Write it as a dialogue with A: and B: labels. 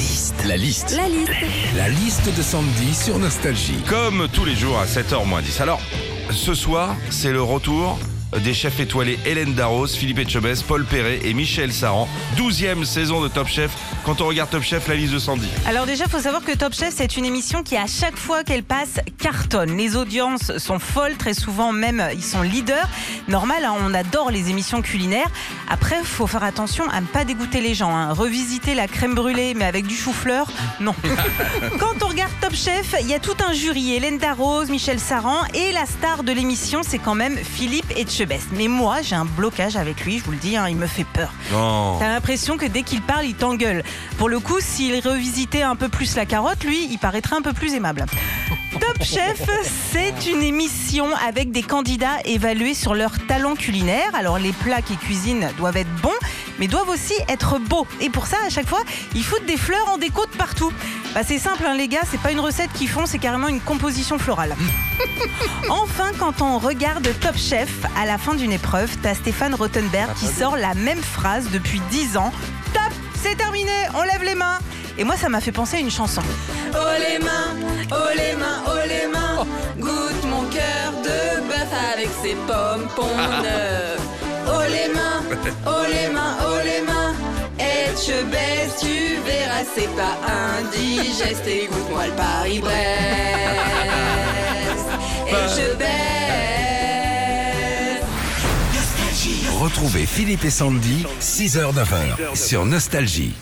A: liste. La liste.
B: La liste.
A: La liste de Sandy sur Nostalgie.
C: Comme tous les jours à 7h moins 10. Alors, ce soir, c'est le retour des chefs étoilés Hélène Darros, Philippe Etchebest, Paul Perret et Michel Saran. 12e saison de Top Chef. Quand on regarde Top Chef, la liste de Sandy.
D: Alors déjà, faut savoir que Top Chef, c'est une émission qui, à chaque fois qu'elle passe, cartonne. Les audiences sont folles, très souvent même, ils sont leaders. Normal, hein, on adore les émissions culinaires. Après, faut faire attention à ne pas dégoûter les gens. hein. Revisiter la crème brûlée, mais avec du chou-fleur, non. Quand on regarde Top Chef, il y a tout un jury. Hélène Darroze, Michel Saran et la star de l'émission, c'est quand même Philippe Etchebest. Mais moi, j'ai un blocage avec lui, je vous le dis, hein, il me fait peur.
C: Non.
D: T'as l'impression que dès qu'il parle, il t'engueule. Pour le coup, s'il revisitait un peu plus la carotte, lui, il paraîtrait un peu plus aimable. Top Chef, c'est une émission avec des candidats évalués sur leur talent culinaire. Alors les plats qu'ils cuisinent doivent être bons, mais doivent aussi être beaux. Et pour ça, à chaque fois, ils foutent des fleurs en déco de partout. Bah, c'est simple, hein, les gars, c'est pas une recette qu'ils font, c'est carrément une composition florale. Enfin, quand on regarde Top Chef, à la fin d'une épreuve, t'as Stéphane Rottenberg qui sort la même phrase depuis 10 ans. Top, c'est terminé, on lève les mains. Et moi, ça m'a fait penser à une chanson.
B: Oh les mains, oh les mains, oh les mains. Goûte mon cœur de bœuf avec ses pompons neufs. Oh les mains, oh les mains, je baisse, tu verras, c'est pas indigeste. Et goûte-moi le Paris-Brest. Et je baisse.
A: Retrouvez Philippe et Sandy, 6h-9h sur Nostalgie.